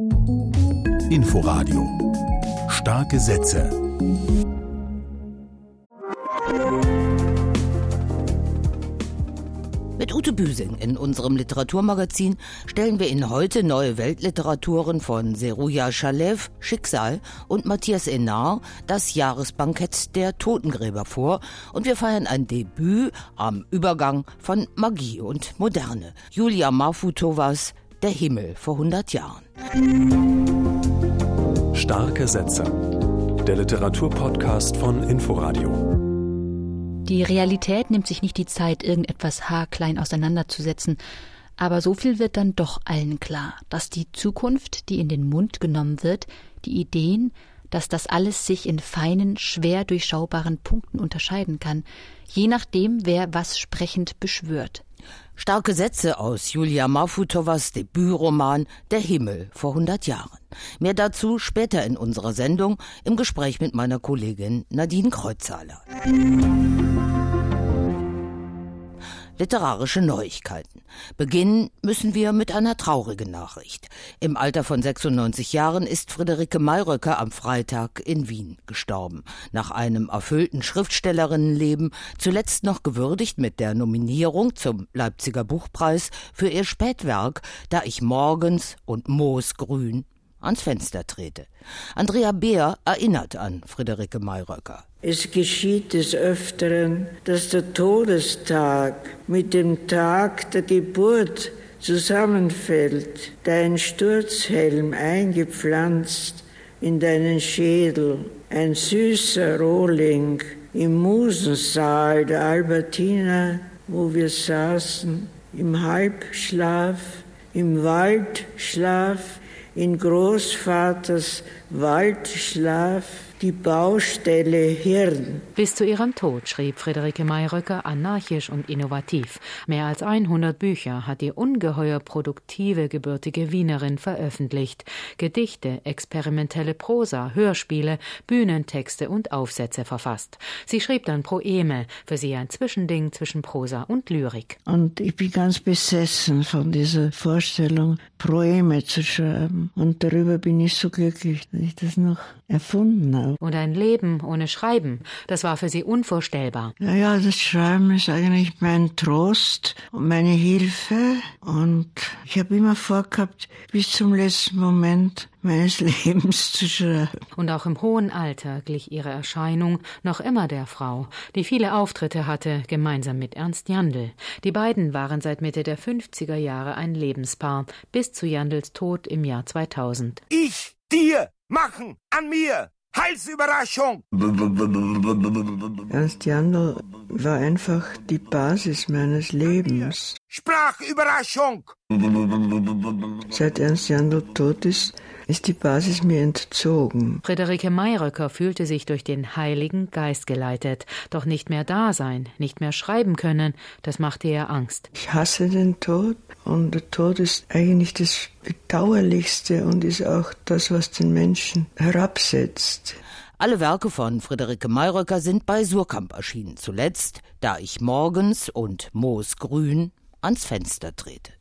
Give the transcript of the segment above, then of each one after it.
Inforadio Starke Sätze Mit Ute Büsing in unserem Literaturmagazin stellen wir Ihnen heute neue Weltliteraturen von Seruja Shalev, Schicksal und Matthias Enar, das Jahresbankett der Totengräber vor und wir feiern ein Debüt am Übergang von Magie und Moderne. Julia Mafutovas Der Himmel vor 100 Jahren. Starke Sätze. Der Literaturpodcast von Inforadio. Die Realität nimmt sich nicht die Zeit, irgendetwas haarklein auseinanderzusetzen, aber so viel wird dann doch allen klar, dass die Zukunft, die in den Mund genommen wird, die Ideen, dass das alles sich in feinen, schwer durchschaubaren Punkten unterscheiden kann, je nachdem, wer was sprechend beschwört. Starke Sätze aus Julia Mafutovas Debütroman Der Himmel vor 100 Jahren. Mehr dazu später in unserer Sendung im Gespräch mit meiner Kollegin Nadine Kreuzhaler. Literarische Neuigkeiten. Beginnen müssen wir mit einer traurigen Nachricht. Im Alter von 96 Jahren ist Friederike Mayröcker am Freitag in Wien gestorben. Nach einem erfüllten Schriftstellerinnenleben, zuletzt noch gewürdigt mit der Nominierung zum Leipziger Buchpreis für ihr Spätwerk Da ich morgens und Moosgrün ans Fenster trete. Andrea Beer erinnert an Friederike Mayröcker. Es geschieht des Öfteren, dass der Todestag mit dem Tag der Geburt zusammenfällt, dein Sturzhelm eingepflanzt in deinen Schädel, ein süßer Rohling im Musensaal der Albertina, wo wir saßen, im Halbschlaf, im Waldschlaf, in Großvaters Waldschlaf, die Baustelle Hirn. Bis zu ihrem Tod schrieb Friederike Mayröcker anarchisch und innovativ. Mehr als 100 Bücher hat die ungeheuer produktive gebürtige Wienerin veröffentlicht. Gedichte, experimentelle Prosa, Hörspiele, Bühnentexte und Aufsätze verfasst. Sie schrieb dann Proeme, für sie ein Zwischending zwischen Prosa und Lyrik. Und ich bin ganz besessen von dieser Vorstellung, Proeme zu schreiben. Und darüber bin ich so glücklich, dass ich das noch erfunden habe. Und ein Leben ohne Schreiben, das war für sie unvorstellbar. Naja, das Schreiben ist eigentlich mein Trost und meine Hilfe. Und ich habe immer vorgehabt, bis zum letzten Moment meines Lebens zu schreiben. Und auch im hohen Alter glich ihre Erscheinung noch immer der Frau, die viele Auftritte hatte, gemeinsam mit Ernst Jandl. Die beiden waren seit Mitte der 50er Jahre ein Lebenspaar, bis zu Jandls Tod im Jahr 2000. Ich, dir, machen, an mir, Halsüberraschung! Ernst Jandl war einfach die Basis meines Lebens. Sprachüberraschung! Seit Ernst Jandl tot ist, ist die Basis mir entzogen. Friederike Mayröcker fühlte sich durch den Heiligen Geist geleitet, doch nicht mehr da sein, nicht mehr schreiben können, das machte ihr Angst. Ich hasse den Tod und der Tod ist eigentlich das Bedauerlichste und ist auch das, was den Menschen herabsetzt. Alle Werke von Friederike Mayröcker sind bei Surkamp erschienen. Zuletzt, da ich morgens und Moosgrün ans Fenster trete.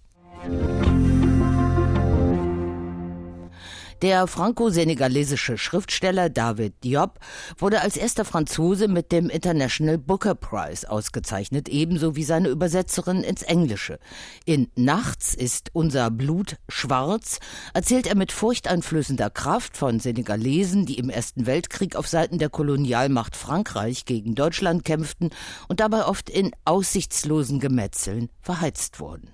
Der franco-senegalesische Schriftsteller David Diop wurde als erster Franzose mit dem International Booker Prize ausgezeichnet, ebenso wie seine Übersetzerin ins Englische. In Nachts ist unser Blut schwarz erzählt er mit furchteinflößender Kraft von Senegalesen, die im Ersten Weltkrieg auf Seiten der Kolonialmacht Frankreich gegen Deutschland kämpften und dabei oft in aussichtslosen Gemetzeln verheizt wurden.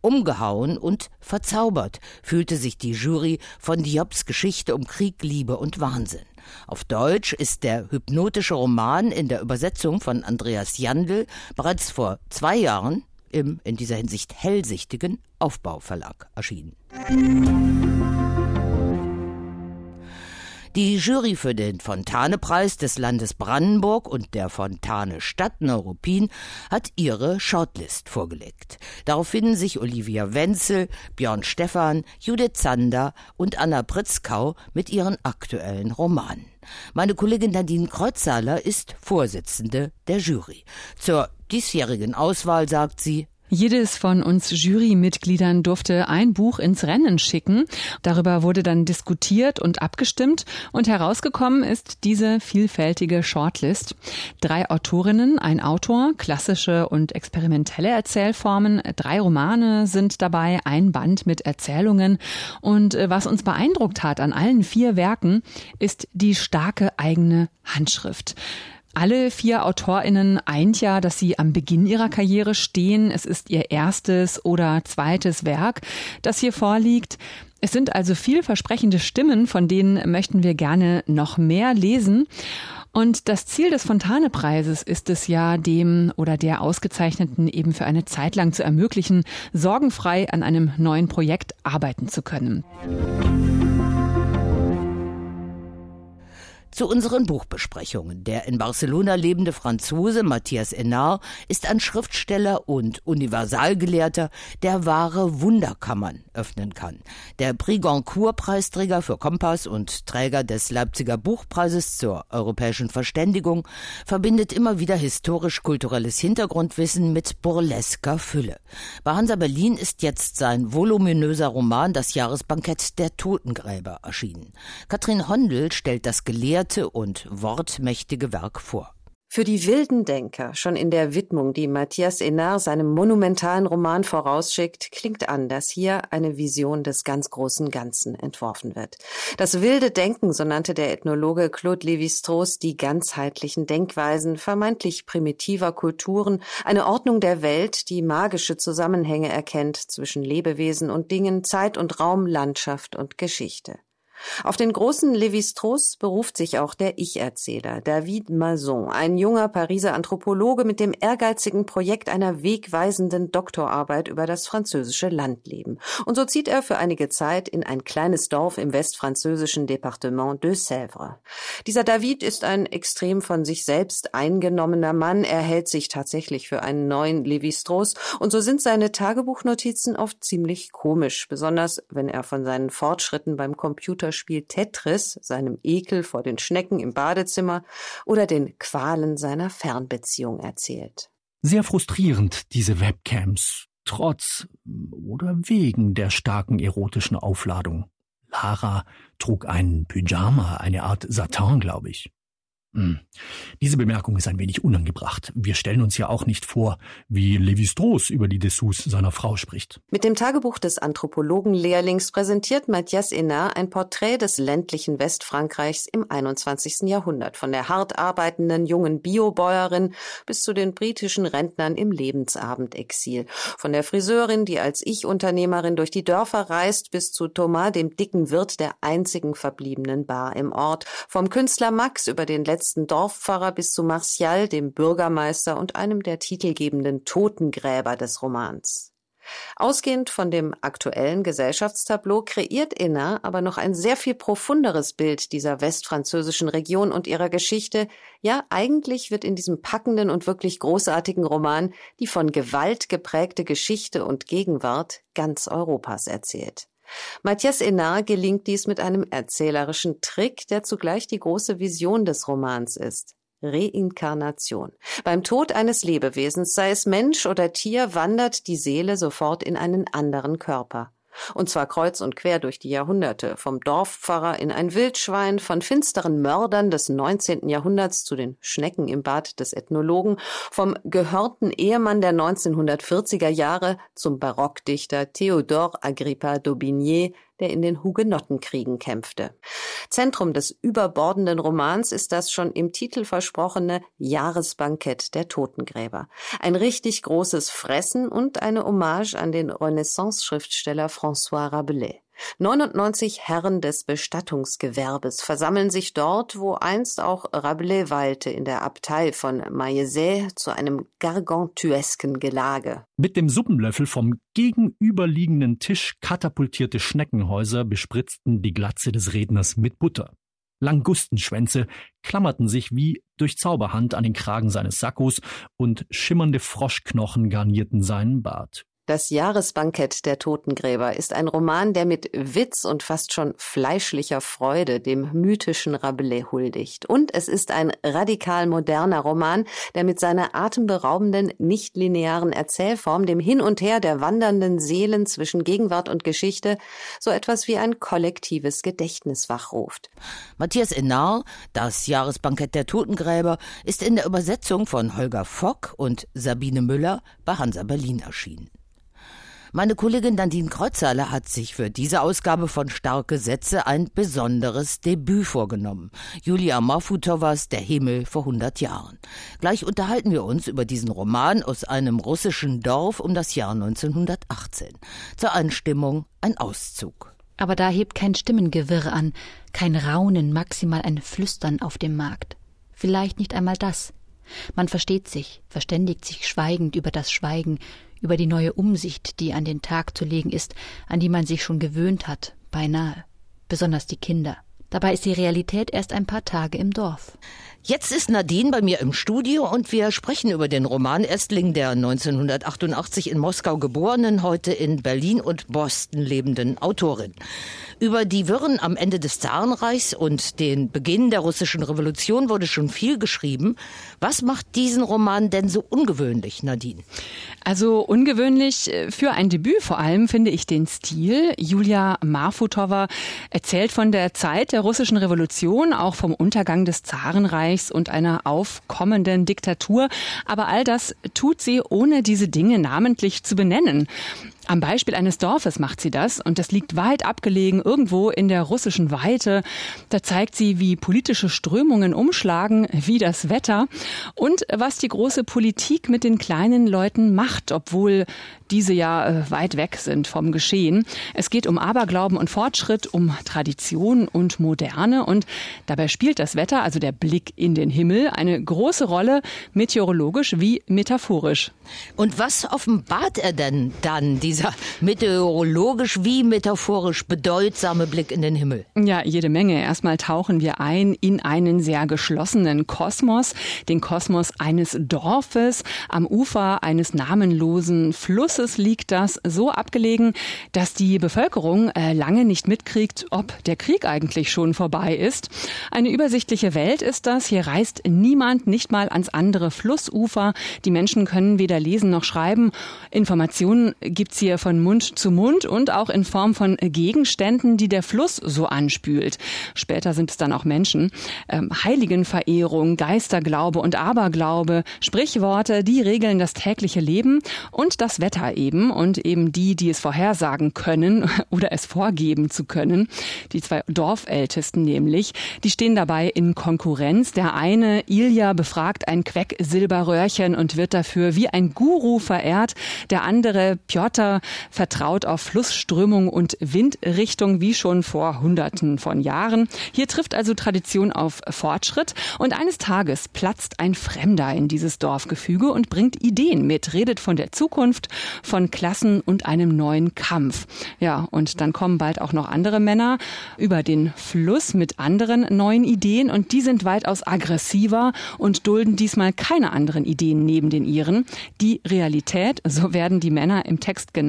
Umgehauen und verzaubert fühlte sich die Jury von Diops Geschichte um Krieg, Liebe und Wahnsinn. Auf Deutsch ist der hypnotische Roman in der Übersetzung von Andreas Jandl bereits vor zwei Jahren im in dieser Hinsicht hellsichtigen Aufbauverlag erschienen. Die Jury für den Fontane-Preis des Landes Brandenburg und der Fontane Stadt Neuruppin hat ihre Shortlist vorgelegt. Darauf finden sich Olivia Wenzel, Björn Stephan, Judith Zander und Anna Pritzkau mit ihren aktuellen Romanen. Meine Kollegin Nadine Kreuzhaler ist Vorsitzende der Jury. Zur diesjährigen Auswahl sagt sie, Jedes von uns Jurymitgliedern durfte ein Buch ins Rennen schicken. Darüber wurde dann diskutiert und abgestimmt und herausgekommen ist diese vielfältige Shortlist. Drei Autorinnen, ein Autor, klassische und experimentelle Erzählformen, drei Romane sind dabei, ein Band mit Erzählungen und äh, was uns beeindruckt hat an allen vier Werken ist die starke eigene Handschrift. Alle vier AutorInnen eint ja, dass sie am Beginn ihrer Karriere stehen. Es ist ihr erstes oder zweites Werk, das hier vorliegt. Es sind also vielversprechende Stimmen, von denen möchten wir gerne noch mehr lesen. Und das Ziel des Fontane-Preises ist es ja, dem oder der Ausgezeichneten eben für eine Zeit lang zu ermöglichen, sorgenfrei an einem neuen Projekt arbeiten zu können. Zu unseren Buchbesprechungen. Der in Barcelona lebende Franzose Matthias Enard ist ein Schriftsteller und Universalgelehrter, der wahre Wunderkammern öffnen kann. Der Prix Goncourt-Preisträger für Kompass und Träger des Leipziger Buchpreises zur europäischen Verständigung verbindet immer wieder historisch-kulturelles Hintergrundwissen mit burlesker Fülle. Bei Hansa Berlin ist jetzt sein voluminöser Roman Das Jahresbankett der Totengräber erschienen. Katrin Hondel stellt das Gelehrte gelehrte und wortmächtige Werk vor. Für die wilden Denker, schon in der Widmung, die Matthias Enard seinem monumentalen Roman vorausschickt, klingt an, dass hier eine Vision des ganz großen Ganzen entworfen wird. Das wilde Denken, so nannte der Ethnologe Claude Lévi-Strauss die ganzheitlichen Denkweisen vermeintlich primitiver Kulturen, eine Ordnung der Welt, die magische Zusammenhänge erkennt zwischen Lebewesen und Dingen, Zeit und Raum, Landschaft und Geschichte. Auf den großen Lévi-Strauss beruft sich auch der Ich-Erzähler David Mazon, ein junger Pariser Anthropologe mit dem ehrgeizigen Projekt einer wegweisenden Doktorarbeit über das französische Landleben. Und so zieht er für einige Zeit in ein kleines Dorf im westfranzösischen Departement de Sèvres. Dieser David ist ein extrem von sich selbst eingenommener Mann. Er hält sich tatsächlich für einen neuen Lévi-Strauss und so sind seine Tagebuchnotizen oft ziemlich komisch, besonders wenn er von seinen Fortschritten beim Computer Computerspiel Tetris, seinem Ekel vor den Schnecken im Badezimmer oder den Qualen seiner Fernbeziehung erzählt. Sehr frustrierend, diese Webcams, trotz oder wegen der starken erotischen Aufladung. Lara trug ein Pyjama, eine Art Satin, glaube ich. Hm. Diese Bemerkung ist ein wenig unangebracht. Wir stellen uns ja auch nicht vor, wie Lévi-Strauss über die Dessous seiner Frau spricht. Mit dem Tagebuch des Anthropologenlehrlings präsentiert Mathias Hénard ein Porträt des ländlichen Westfrankreichs im 21. Jahrhundert, von der hart arbeitenden jungen Biobäuerin bis zu den britischen Rentnern im Lebensabendexil, von der Friseurin, die als Ich-Unternehmerin durch die Dörfer reist, bis zu Thomas, dem dicken Wirt der einzigen verbliebenen Bar im Ort, vom Künstler Max über den letzten letzten Dorfpfarrer bis zu Martial, dem Bürgermeister und einem der titelgebenden Totengräber des Romans. Ausgehend von dem aktuellen Gesellschaftstableau kreiert Inna aber noch ein sehr viel profunderes Bild dieser westfranzösischen Region und ihrer Geschichte. Ja, eigentlich wird in diesem packenden und wirklich großartigen Roman die von Gewalt geprägte Geschichte und Gegenwart ganz Europas erzählt. Matthias Enard gelingt dies mit einem erzählerischen Trick, der zugleich die große Vision des Romans ist. Reinkarnation. Beim Tod eines Lebewesens, sei es Mensch oder Tier, wandert die Seele sofort in einen anderen Körper. Und zwar kreuz und quer durch die Jahrhunderte, vom Dorfpfarrer in ein Wildschwein, von finsteren Mördern des 19. Jahrhunderts zu den Schnecken im Bad des Ethnologen, vom gehörten Ehemann der 1940er Jahre zum Barockdichter Theodore Agrippa d'Aubigné, der in den Hugenottenkriegen kämpfte. Zentrum des überbordenden Romans ist das schon im Titel versprochene Jahresbankett der Totengräber. Ein richtig großes Fressen und eine Hommage an den Renaissance-Schriftsteller François Rabelais. 99 Herren des Bestattungsgewerbes versammeln sich dort, wo einst auch Rabelais weilte, in der Abtei von Maillezais zu einem gargantuesken Gelage. Mit dem Suppenlöffel vom gegenüberliegenden Tisch katapultierte Schneckenhäuser bespritzten die Glatze des Redners mit Butter. Langustenschwänze klammerten sich wie durch Zauberhand an den Kragen seines Sakkos und schimmernde Froschknochen garnierten seinen Bart. Das Jahresbankett der Totengräber ist ein Roman, der mit Witz und fast schon fleischlicher Freude dem mythischen Rabelais huldigt. Und es ist ein radikal moderner Roman, der mit seiner atemberaubenden, nichtlinearen Erzählform dem Hin und Her der wandernden Seelen zwischen Gegenwart und Geschichte so etwas wie ein kollektives Gedächtnis wachruft. Matthias Enar, Das Jahresbankett der Totengräber, ist in der Übersetzung von Holger Fock und Sabine Müller bei Hansa Berlin erschienen. Meine Kollegin Nadine Kreuzhaler hat sich für diese Ausgabe von Starke Sätze ein besonderes Debüt vorgenommen. Julia Mafutovas Der Himmel vor 100 Jahren. Gleich unterhalten wir uns über diesen Roman aus einem russischen Dorf um das Jahr 1918. Zur Einstimmung ein Auszug. Aber da hebt kein Stimmengewirr an, kein Raunen, maximal ein Flüstern auf dem Markt. Vielleicht nicht einmal das. Man versteht sich, verständigt sich schweigend über das Schweigen, über die neue Umsicht, die an den Tag zu legen ist, an die man sich schon gewöhnt hat, beinahe, besonders die Kinder. Dabei ist die Realität erst ein paar Tage im Dorf. Jetzt ist Nadine bei mir im Studio und wir sprechen über den Roman Erstling der 1988 in Moskau geborenen, heute in Berlin und Boston lebenden Autorin. Über die Wirren am Ende des Zarenreichs und den Beginn der russischen Revolution wurde schon viel geschrieben. Was macht diesen Roman denn so ungewöhnlich, Nadine? Also ungewöhnlich äh, für ein Debüt vor allem finde ich den Stil. Julia Marfutova erzählt von der Zeit der russischen Revolution, auch vom Untergang des Zarenreichs und einer aufkommenden Diktatur. Aber all das tut sie, ohne diese Dinge namentlich zu benennen. Am Beispiel eines Dorfes macht sie das und das liegt weit abgelegen irgendwo in der russischen Weite. Da zeigt sie, wie politische Strömungen umschlagen, wie das Wetter und was die große Politik mit den kleinen Leuten macht, obwohl diese ja äh, weit weg sind vom Geschehen. Es geht um Aberglauben und Fortschritt, um Tradition und Moderne und dabei spielt das Wetter, also der Blick in den Himmel, eine große Rolle, meteorologisch wie metaphorisch. Und was offenbart er denn dann, dieser meteorologisch wie metaphorisch bedeutsame Blick in den Himmel? Ja, jede Menge. Erstmal tauchen wir ein in einen sehr geschlossenen Kosmos, den Kosmos eines Dorfes am Ufer eines namenlosen Flusses liegt das so abgelegen, dass die Bevölkerung äh, lange nicht mitkriegt, ob der Krieg eigentlich schon vorbei ist. Eine übersichtliche Welt ist das. Hier reist niemand nicht mal ans andere Flussufer. Die Menschen können weder lesen noch schreiben. Informationen gibt's hier von Mund zu Mund und auch in Form von Gegenständen, die der Fluss so anspült. Später sind es dann auch Menschen. Ähm, Heiligenverehrung, Geisterglaube und Aberglaube, Sprichworte, die regeln das tägliche Leben und das Wetter eben und eben die, die es vorhersagen können oder es vorgeben zu können. Die zwei Dorfältesten nämlich, die stehen dabei in Konkurrenz. Der eine, Ilja, befragt ein Quecksilberröhrchen und wird dafür wie ein Guru verehrt. Der andere, Piotr, vertraut auf Flussströmung und Windrichtung wie schon vor Hunderten von Jahren. Hier trifft also Tradition auf Fortschritt und eines Tages platzt ein Fremder in dieses Dorfgefüge und bringt Ideen mit, redet von der Zukunft, von Klassen und einem neuen Kampf. Ja, und dann kommen bald auch noch andere Männer über den Fluss mit anderen neuen Ideen und die sind weitaus aggressiver und dulden diesmal keine anderen Ideen neben den ihren. Die Realität, so werden die Männer im Text genannt,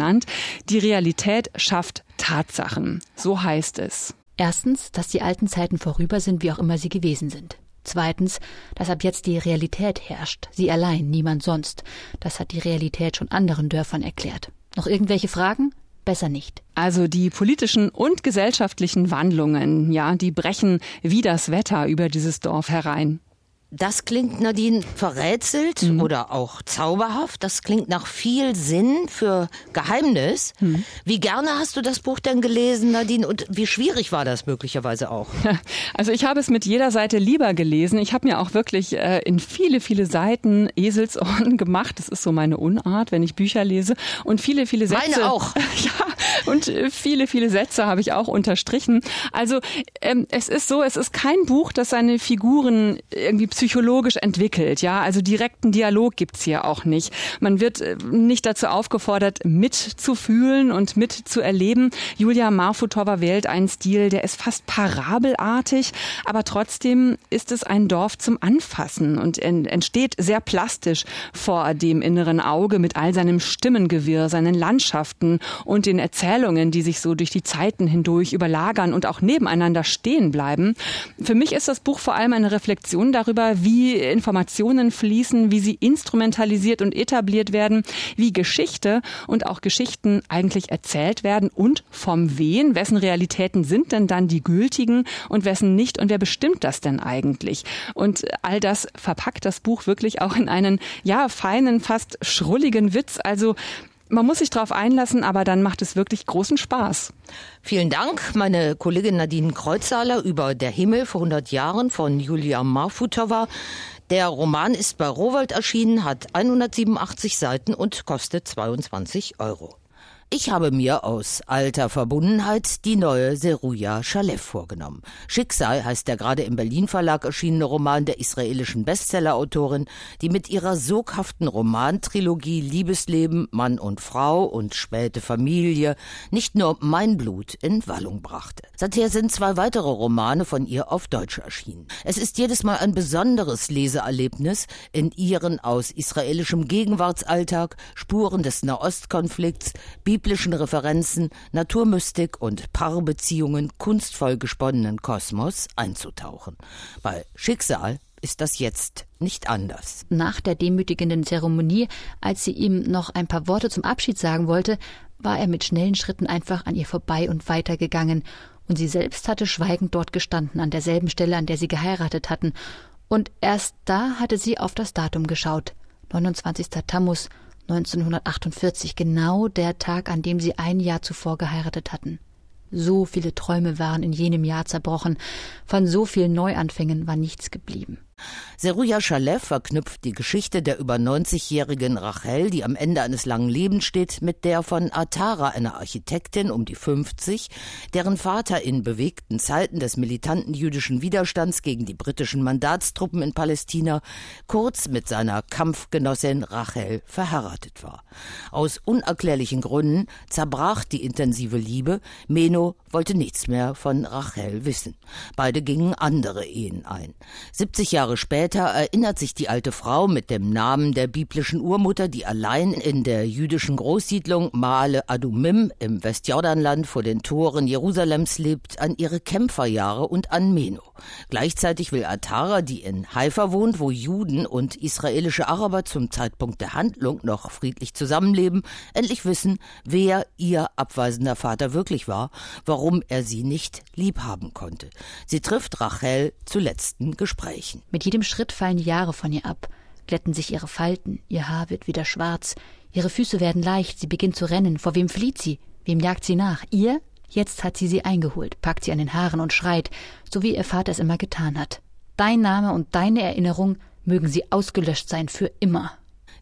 die Realität schafft Tatsachen. So heißt es. Erstens, dass die alten Zeiten vorüber sind, wie auch immer sie gewesen sind. Zweitens, dass ab jetzt die Realität herrscht, sie allein, niemand sonst. Das hat die Realität schon anderen Dörfern erklärt. Noch irgendwelche Fragen? Besser nicht. Also die politischen und gesellschaftlichen Wandlungen, ja, die brechen wie das Wetter über dieses Dorf herein. Das klingt, Nadine, verrätselt mhm. oder auch zauberhaft. Das klingt nach viel Sinn für Geheimnis. Mhm. Wie gerne hast du das Buch denn gelesen, Nadine? Und wie schwierig war das möglicherweise auch? Also ich habe es mit jeder Seite lieber gelesen. Ich habe mir auch wirklich äh, in viele, viele Seiten Eselsohren gemacht. Das ist so meine Unart, wenn ich Bücher lese. Und viele, viele Sätze. Meine auch. ja, Und äh, viele, viele Sätze habe ich auch unterstrichen. Also ähm, es ist so, es ist kein Buch, das seine Figuren irgendwie psychologisch entwickelt. Ja, also direkten Dialog gibt's hier auch nicht. Man wird äh, nicht dazu aufgefordert, mitzufühlen und mitzuerleben. Julia Marfutova wählt einen Stil, der ist fast parabelartig, aber trotzdem ist es ein Dorf zum Anfassen und entsteht sehr plastisch vor dem inneren Auge mit all seinem Stimmengewirr, seinen Landschaften und den Erzählungen, die sich so durch die Zeiten hindurch überlagern und auch nebeneinander stehen bleiben. Für mich ist das Buch vor allem eine Reflexion darüber, wie Informationen fließen, wie sie instrumentalisiert und etabliert werden, wie Geschichte und auch Geschichten eigentlich erzählt werden und vom wen, wessen Realitäten sind denn dann die gültigen und wessen nicht und wer bestimmt das denn eigentlich? Und all das verpackt das Buch wirklich auch in einen, ja, feinen, fast schrulligen Witz. Also man muss sich darauf einlassen, aber dann macht es wirklich großen Spaß. Vielen Dank, meine Kollegin Nadine Kreuzhaler über Der Himmel vor 100 Jahren von Julia Marfutova. Der Roman ist bei Rowold erschienen, hat 187 Seiten und kostet 22 Euro. Ich habe mir aus alter Verbundenheit die neue Seruja Shalev vorgenommen. Schicksal heißt der gerade im Berlin Verlag erschienene Roman der israelischen Bestsellerautorin, die mit ihrer soghaften Romantrilogie Liebesleben, Mann und Frau und späte Familie nicht nur mein Blut in Wallung brachte. Seither sind zwei weitere Romane von ihr auf Deutsch erschienen. Es ist jedes Mal ein besonderes Leseerlebnis in ihren aus israelischem Gegenwartsalltag, Spuren des Nahostkonflikts, biblischen Referenzen, Naturmystik und Paarbeziehungen kunstvoll gesponnenen Kosmos einzutauchen. Bei Schicksal ist das jetzt nicht anders. Nach der demütigenden Zeremonie, als sie ihm noch ein paar Worte zum Abschied sagen wollte, war er mit schnellen Schritten einfach an ihr vorbei und weitergegangen, und sie selbst hatte schweigend dort gestanden, an derselben Stelle, an der sie geheiratet hatten, und erst da hatte sie auf das Datum geschaut. 29. Tammuz 1948, genau der Tag, an dem sie ein Jahr zuvor geheiratet hatten. So viele Träume waren in jenem Jahr zerbrochen, von so vielen Neuanfängen war nichts geblieben. Seruja Shalev verknüpft die Geschichte der über 90-jährigen Rachel, die am Ende eines langen Lebens steht, mit der von Atara, einer Architektin um die 50, deren Vater in bewegten Zeiten des militanten jüdischen Widerstands gegen die britischen Mandatstruppen in Palästina kurz mit seiner Kampfgenossin Rachel verheiratet war. Aus unerklärlichen Gründen zerbrach die intensive Liebe. Meno wollte nichts mehr von Rachel wissen. Beide gingen andere Ehen ein. 70 Jahre Jahre später erinnert sich die alte Frau mit dem Namen der biblischen Urmutter, die allein in der jüdischen Großsiedlung Maale Adumim im Westjordanland vor den Toren Jerusalems lebt, an ihre Kämpferjahre und an Meno. Gleichzeitig will Atara, die in Haifa wohnt, wo Juden und israelische Araber zum Zeitpunkt der Handlung noch friedlich zusammenleben, endlich wissen, wer ihr abweisender Vater wirklich war, warum er sie nicht liebhaben konnte. Sie trifft Rachel zu letzten Gesprächen. Mit jedem Schritt fallen die Jahre von ihr ab, glätten sich ihre Falten, ihr Haar wird wieder schwarz, ihre Füße werden leicht, sie beginnt zu rennen. Vor wem flieht sie? Wem jagt sie nach? Ihr? Jetzt hat sie sie eingeholt, packt sie an den Haaren und schreit, so wie ihr Vater es immer getan hat. Dein Name und deine Erinnerung mögen sie ausgelöscht sein für immer.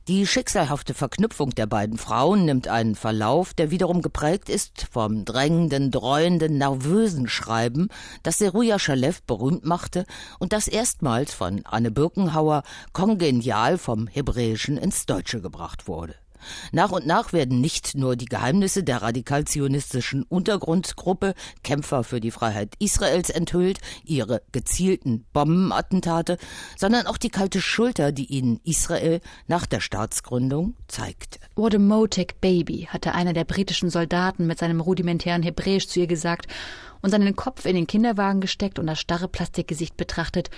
Die schicksalhafte Verknüpfung der beiden Frauen nimmt einen Verlauf, der wiederum geprägt ist vom drängenden, dreuenden, nervösen Schreiben, das Seruja Shalev berühmt machte und das erstmals von Anne Birkenhauer kongenial vom Hebräischen ins Deutsche gebracht wurde. Nach und nach werden nicht nur die Geheimnisse der radikal-zionistischen Untergrundgruppe Kämpfer für die Freiheit Israels enthüllt, ihre gezielten Bombenattentate, sondern auch die kalte Schulter, die ihnen Israel nach der Staatsgründung zeigte. What a Motek Baby, hatte einer der britischen Soldaten mit seinem rudimentären Hebräisch zu ihr gesagt und seinen Kopf in den Kinderwagen gesteckt und das starre Plastikgesicht betrachtet,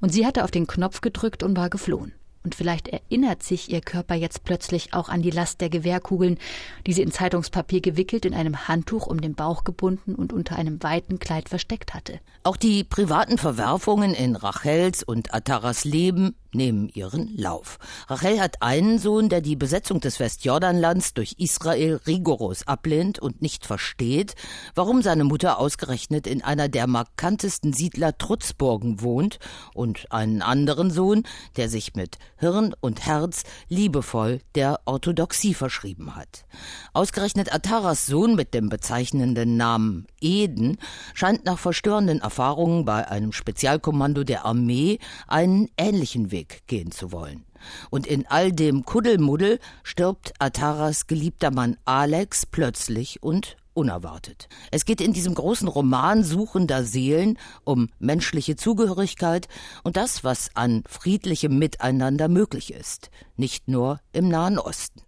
und sie hatte auf den Knopf gedrückt und war geflohen. Und vielleicht erinnert sich ihr Körper jetzt plötzlich auch an die Last der Gewehrkugeln, die sie in Zeitungspapier gewickelt, in einem Handtuch um den Bauch gebunden und unter einem weiten Kleid versteckt hatte. Auch die privaten Verwerfungen in Rachels und Ataras Leben nehmen ihren Lauf. Rachel hat einen Sohn, der die Besetzung des Westjordanlands durch Israel rigoros ablehnt und nicht versteht, warum seine Mutter ausgerechnet in einer der markantesten Siedler Trutzburgen wohnt, und einen anderen Sohn, der sich mit Hirn und Herz liebevoll der Orthodoxie verschrieben hat. Ausgerechnet Ataras Sohn mit dem bezeichnenden Namen Eden scheint nach verstörenden Erfahrungen bei einem Spezialkommando der Armee einen ähnlichen Weg gehen zu wollen. Und in all dem Kuddelmuddel stirbt Ataras geliebter Mann Alex plötzlich und unerwartet. Es geht in diesem großen Roman suchender Seelen um menschliche Zugehörigkeit und das, was an friedlichem Miteinander möglich ist, nicht nur im Nahen Osten.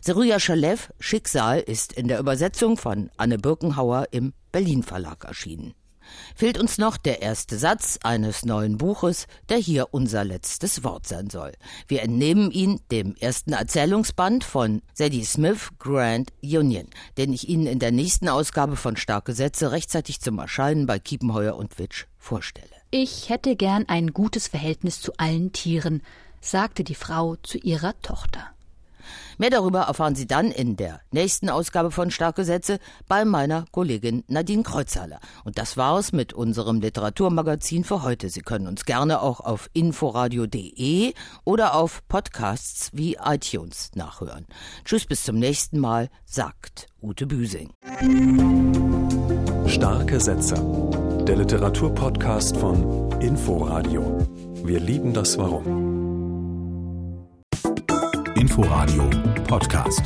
Seruja Schalev Schicksal ist in der Übersetzung von Anne Birkenhauer im Berlin Verlag erschienen. Fehlt uns noch der erste Satz eines neuen Buches, der hier unser letztes Wort sein soll. Wir entnehmen ihn dem ersten Erzählungsband von Sadie Smith Grand Union, den ich Ihnen in der nächsten Ausgabe von Starke Sätze rechtzeitig zum Erscheinen bei Kiepenheuer und Witsch vorstelle. Ich hätte gern ein gutes Verhältnis zu allen Tieren, sagte die Frau zu ihrer Tochter. Mehr darüber erfahren Sie dann in der nächsten Ausgabe von Starke Sätze bei meiner Kollegin Nadine Kreuzhaler. Und das war's mit unserem Literaturmagazin für heute. Sie können uns gerne auch auf inforadio.de oder auf Podcasts wie iTunes nachhören. Tschüss, bis zum nächsten Mal, sagt Ute Büsing. Starke Sätze. Der Literaturpodcast von Inforadio. Wir lieben das Warum. Inforadio Podcast.